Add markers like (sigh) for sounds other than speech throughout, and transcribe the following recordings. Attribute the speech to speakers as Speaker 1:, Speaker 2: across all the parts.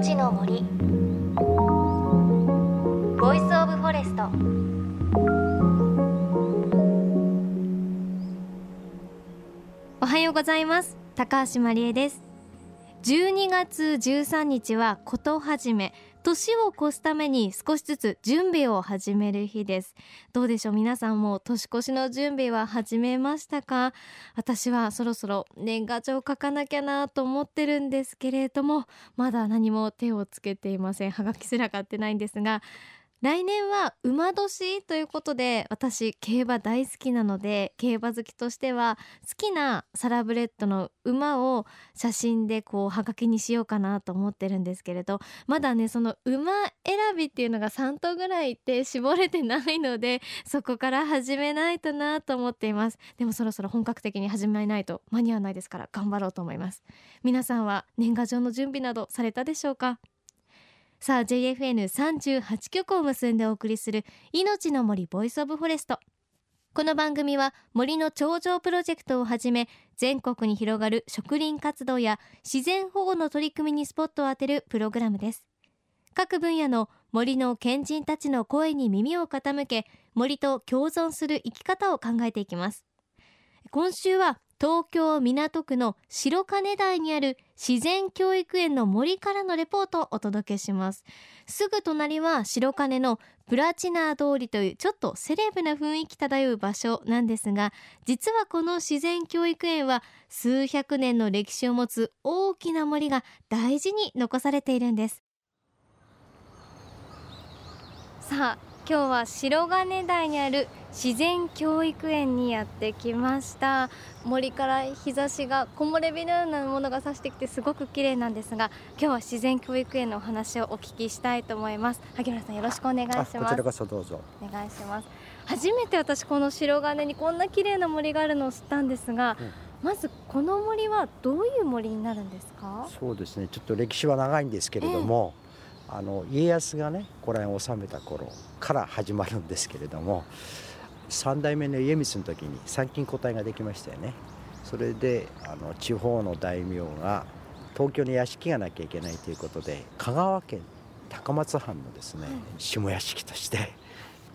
Speaker 1: ちの森。 Voice of Forest。おはようございます。高橋真理恵です。12月13日はこと始め。年を越すために少しずつ準備を始める日です。どうでしょう？皆さんも年越しの準備は始めましたか？私はそろそろ年賀状書かなきゃなと思ってるんですけれどもまだ何も手をつけていません。はがきすら買ってないんですが来年は馬年ということで私競馬大好きなので競馬好きとしては好きなサラブレッドの馬を写真でこうはがきにしようかなと思ってるんですけれどまだねその馬選びっていうのが3頭ぐらいいて絞れてないので (laughs) そこから始めないとなと思っています。でもそろそろ本格的に始めないと間に合わないですから頑張ろうと思います。皆さんは年賀状の準備などされたでしょうか？さあ JFN38 局を結んでお送りする命の森 Voice of Forest。この番組は森の長城プロジェクトをはじめ全国に広がる植林活動や自然保護の取り組みにスポットを当てるプログラムです。各分野の森の賢人たちの声に耳を傾け森と共存する生き方を考えていきます。今週は東京港区の白金台にある自然教育園の森からのレポートをお届けします。すぐ隣は白金のプラチナ通りというちょっとセレブな雰囲気漂う場所なんですが実はこの自然教育園は数百年の歴史を持つ大きな森が大事に残されているんです。さあ今日は白金台にある自然教育園にやってきました。森から日差しが木漏れ日のようなものが差してきてすごく綺麗なんですが今日は自然教育園のお話をお聞きしたいと思います。萩原さんよろしくお願いします。こ
Speaker 2: ちらこそどうぞ。
Speaker 1: お願いします。初めて私この白金にこんな綺麗な森があるのを知ったんですが、うん。まずこの森はどういう森になるんですか？
Speaker 2: そうですね。ちょっと歴史は長いんですけれども、えー、あの家康がねこれを治めた頃から始まるんですけれども3代目の家光の時に参勤交代ができましたよね。それであの地方の大名が東京に屋敷がなきゃいけないということで香川県高松藩のですね、下屋敷として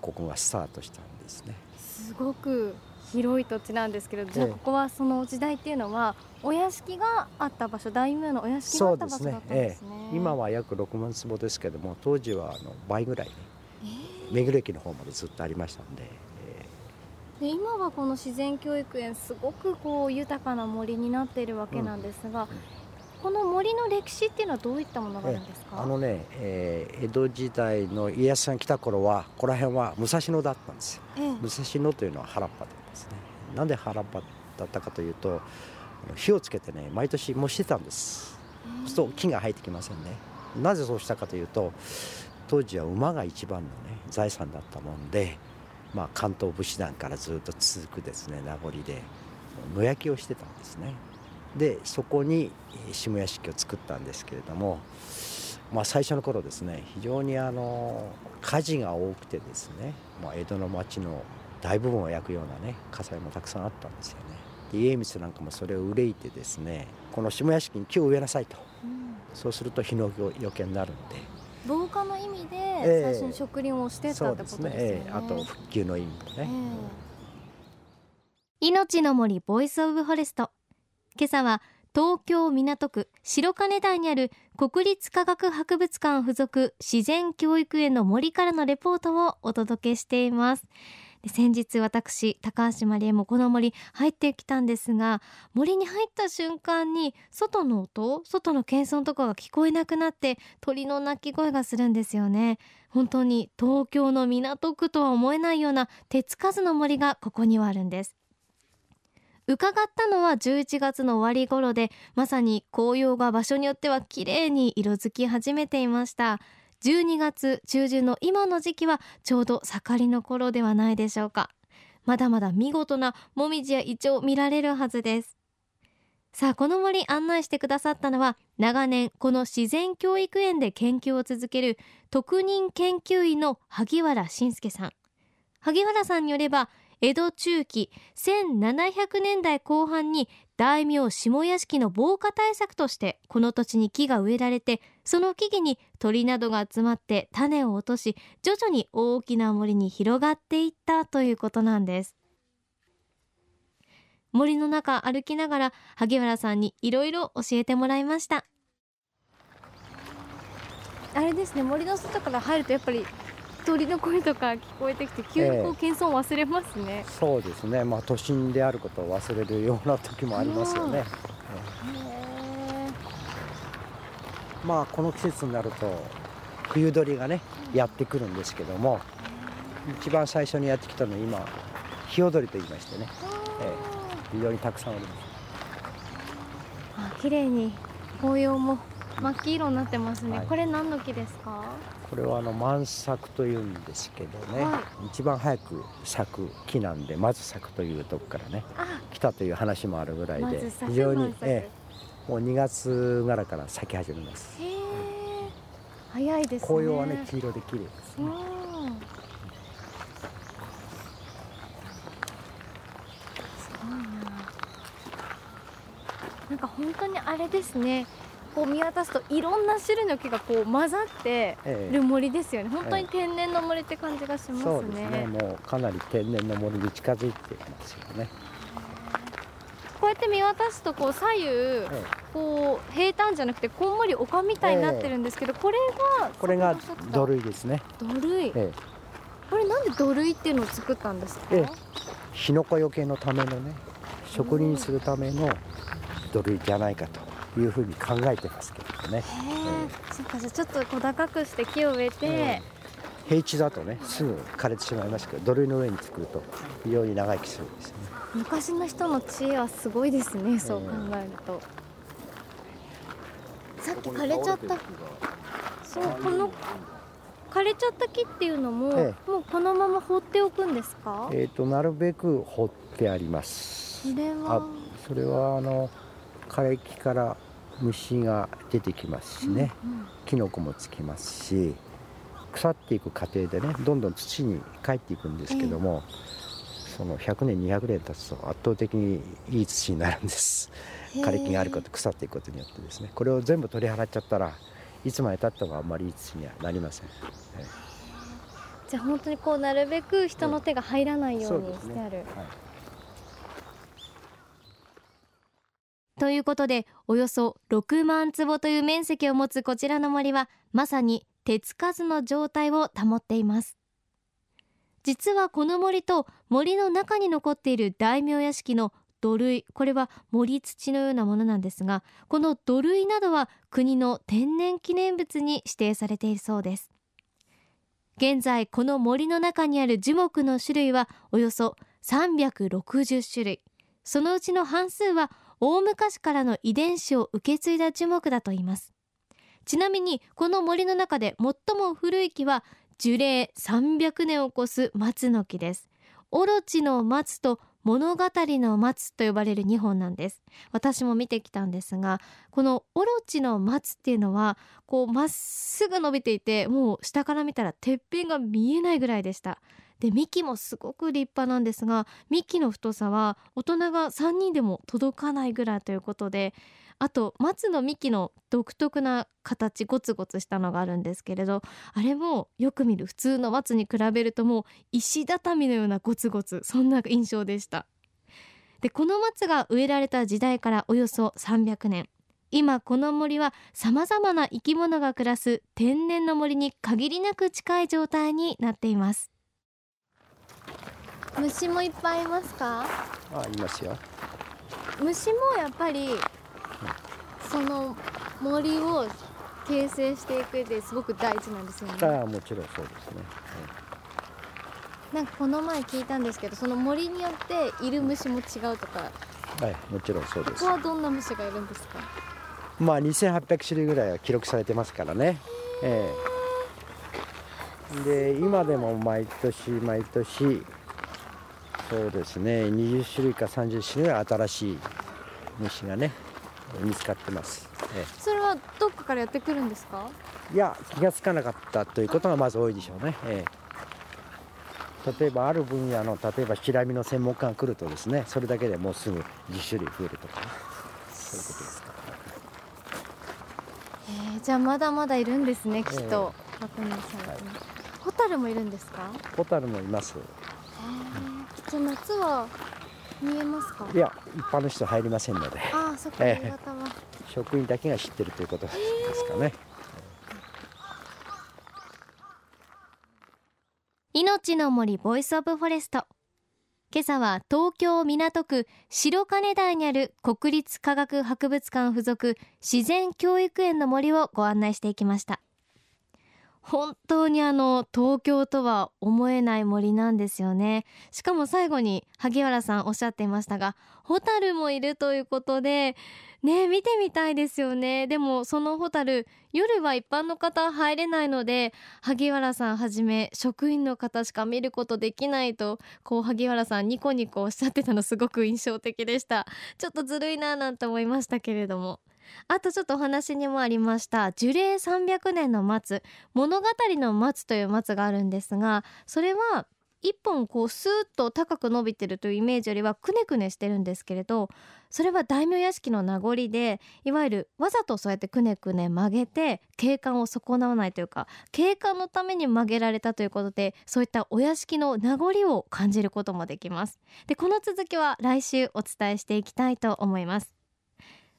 Speaker 2: ここがスタートしたんですね。
Speaker 1: すごく広い土地なんですけど、じゃあここはその時代っていうのはお屋敷があった場所大名のお屋敷があった場所だったんですね、え
Speaker 2: え、今は約6万坪ですけども当時はあの倍ぐらいね、えー、目黒駅の方までずっとありましたんで
Speaker 1: で今はこの自然教育園すごくこう豊かな森になっているわけなんですが、うん、この森の歴史っていうのはどういったものがあるんですか？
Speaker 2: あのね、えー、江戸時代の家康さん来た頃はここら辺は武蔵野だったんですよ、ええ、武蔵野というのは原っぱですね。なんで原っぱだったかというと火をつけてね毎年もしてたんです、そうすると木が生えてきませんね。なぜそうしたかというと当時は馬が一番のね財産だったもんでまあ、関東武士団からずっと続くですね名残で野焼きをしてたんですね。でそこに下屋敷を作ったんですけれども、まあ、最初の頃ですね非常にあの火事が多くてですね、まあ、江戸の町の大部分を焼くようなね火災もたくさんあったんですよね。で家光なんかもそれを憂いてですねこの下屋敷に木を植えなさいと、うん、そうすると火のよけになるんで
Speaker 1: 防火の意味で最初に植林をしてたってことですね。えー、ね。え
Speaker 2: ー、あと復旧の意味もね、えー、
Speaker 1: 命の森 Voice of Forest。今朝は東京港区白金台にある国立科学博物館附属自然教育園の森からのレポートをお届けしています先日私高橋真理恵もこの森入ってきたんですが森に入った瞬間に外の音外の喧騒とかが聞こえなくなって鳥の鳴き声がするんですよね。本当に東京の港区とは思えないような手つかずの森がここにはあるんです。伺ったのは11月の終わり頃でまさに紅葉が場所によっては綺麗に色づき始めていました。12月中旬の今の時期はちょうど盛りの頃ではないでしょうか。まだまだ見事なもみじやイチョウ見られるはずです。さあこの森案内してくださったのは長年この自然教育園で研究を続ける特任研究員の萩原信介さん。萩原さんによれば江戸中期1700年代後半に大名下屋敷の防火対策としてこの土地に木が植えられてその木々に鳥などが集まって種を落とし徐々に大きな森に広がっていったということなんです。森の中歩きながら萩原さんにいろいろ教えてもらいました。あれですね森の外から入るとやっぱり鳥の声とか聞こえてきて急にこう謙遜忘れますね、
Speaker 2: えー、そうですね。まあ都心であることを忘れるような時もありますよね、まあこの季節になると冬鳥がねやってくるんですけども一番最初にやってきたのは今ヒヨドリと言いましてね、えー、非常にたくさんおります。
Speaker 1: あ綺麗に紅葉も真っ黄色になってますね、はい、これ何の木ですか？
Speaker 2: これはあの満作というんですけどね、はい、一番早く咲く木なんでまず咲くというとこからね来たという話もあるぐらいで、非常に、ええ、もう2月ぐらいから咲き始めます。
Speaker 1: 早いですね。
Speaker 2: 紅葉はね黄色で綺麗ですね。
Speaker 1: なんか本当にあれですね。こう見渡すといろんな種類の木がこう混ざってる森ですよね、ええ、本当に天然の森って感じがしますね、そうですね。
Speaker 2: もうかなり天然の森に近づいてますよね
Speaker 1: こうやって見渡すとこう左右、え、こう平坦じゃなくてこんもり丘みたいになってるんですけど、これが
Speaker 2: これが土塁ですね。
Speaker 1: 土塁、これなんで土塁っていうのを作ったんですか、
Speaker 2: 火の粉よけのためのね植林するための土塁じゃないかというふうに考えてますけどね。
Speaker 1: え。ー、そっかじゃあちょっと小高くして木を植えて、
Speaker 2: うん、平地だとねすぐ枯れてしまいますけど土塁の上に作ると非常に長生きするんですね。
Speaker 1: 昔の人の知恵はすごいですねそう考えると。さっき枯れちゃった。そうこの枯れちゃった木っていうのも、ええ、もうこのまま放っておくんですか？
Speaker 2: えっ、ー、となるべく放ってあります。
Speaker 1: それは。
Speaker 2: それはあの枯れ木から虫が出てきますしね、うんうん、キノコもつきますし腐っていく過程でねどんどん土に帰っていくんですけども、えー、その100年200年経つと圧倒的にいい土になるんです。枯れ木があること腐っていくことによってですね。これを全部取り払っちゃったらいつまでたってもあんまりいい土にはなりません、え
Speaker 1: ー、じゃあ本当にこうなるべく人の手が入らないようにしてある、ねはい。ということでおよそ6万坪という面積を持つこちらの森はまさに手つかずの状態を保っています実はこの森と森の中に残っている大名屋敷の土塁これは森土のようなものなんですがこの土塁などは国の天然記念物に指定されているそうです。現在この森の中にある樹木の種類はおよそ360種類。そのうちの半数は大昔からの遺伝子を受け継いだ樹木だといいます。ちなみにこの森の中で最も古い木は樹齢300年を超す松の木です。オロチの松と物語の松と呼ばれる2本なんです。私も見てきたんですがこのオロチの松っていうのはこうまっすぐ伸びていてもう下から見たらてっぺんが見えないぐらいでした。で幹もすごく立派なんですが幹の太さは大人が3人でも届かないぐらいということであと松の幹の独特な形ゴツゴツしたのがあるんですけれどあれもよく見る普通の松に比べるともう石畳のようなゴツゴツそんな印象でした。でこの松が植えられた時代からおよそ300年。今この森はさまざまな生き物が暮らす天然の森に限りなく近い状態になっています。虫もいっぱいいますか？
Speaker 2: あいますよ。
Speaker 1: 虫もやっぱり、その森を形成していく上ですごく大事なんですよね。
Speaker 2: ああもちろんそうですね、
Speaker 1: なんかこの前聞いたんですけどその森によっている虫も違うとか。
Speaker 2: はいもちろんそうです。
Speaker 1: ここはどんな虫がいるんですか？
Speaker 2: まあ2800種類ぐらいは記録されてますからね。ええ。で今でも毎年毎年そうですね20種類か30種類は新しい虫がね見つかってます、
Speaker 1: ええ、それはどっかからやってくるんですか？
Speaker 2: いや気が付かなかったということがまず多いでしょうね、ええ、例えばある分野の例えばシラミの専門家が来るとですねそれだけでもうすぐ10種類増えるとか、ね、そういうことですか
Speaker 1: えー、じゃあまだまだいるんですねきっと、えー、確認されて、はい、ホタルもいるんですか？
Speaker 2: ホタルもいます、
Speaker 1: えー、じゃあ夏は見えますか？
Speaker 2: いや一般の人入りませんのでえー、職員だけが知ってるということですかね、
Speaker 1: 命の森 Voice of Forest。今朝は東京港区白金台にある国立科学博物館附属自然教育園の森をご案内していきました本当にあの東京とは思えない森なんですよね。しかも最後に萩原さんおっしゃっていましたがホタルもいるということでね見てみたいですよね。でもそのホタル夜は一般の方入れないので萩原さんはじめ職員の方しか見ることできないとこう萩原さんニコニコおっしゃってたのすごく印象的でした。ちょっとずるいななんて思いましたけれども。あとちょっとお話にもありました樹齢300年の松物語の松という松があるんですがそれは一本こうスーッと高く伸びてるというイメージよりはくねくねしてるんですけれどそれは大名屋敷の名残でいわゆるわざとそうやってくねくね曲げて景観を損なわないというか景観のために曲げられたということでそういったお屋敷の名残を感じることもできます。でこの続きは来週お伝えしていきたいと思います。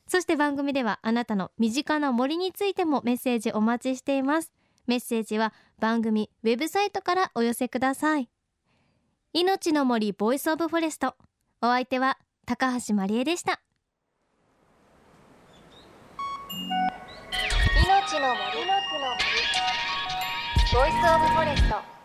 Speaker 1: そして番組ではあなたの身近な森についてもメッセージお待ちしています。メッセージは番組ウェブサイトからお寄せください。命の森 Voice of Forest。お相手は高橋真理恵でした。命の森。 Voice of Forest。